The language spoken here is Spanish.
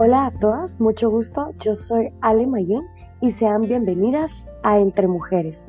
Hola a todas, mucho gusto. Yo soy Ale Mayón y sean bienvenidas a Entre Mujeres.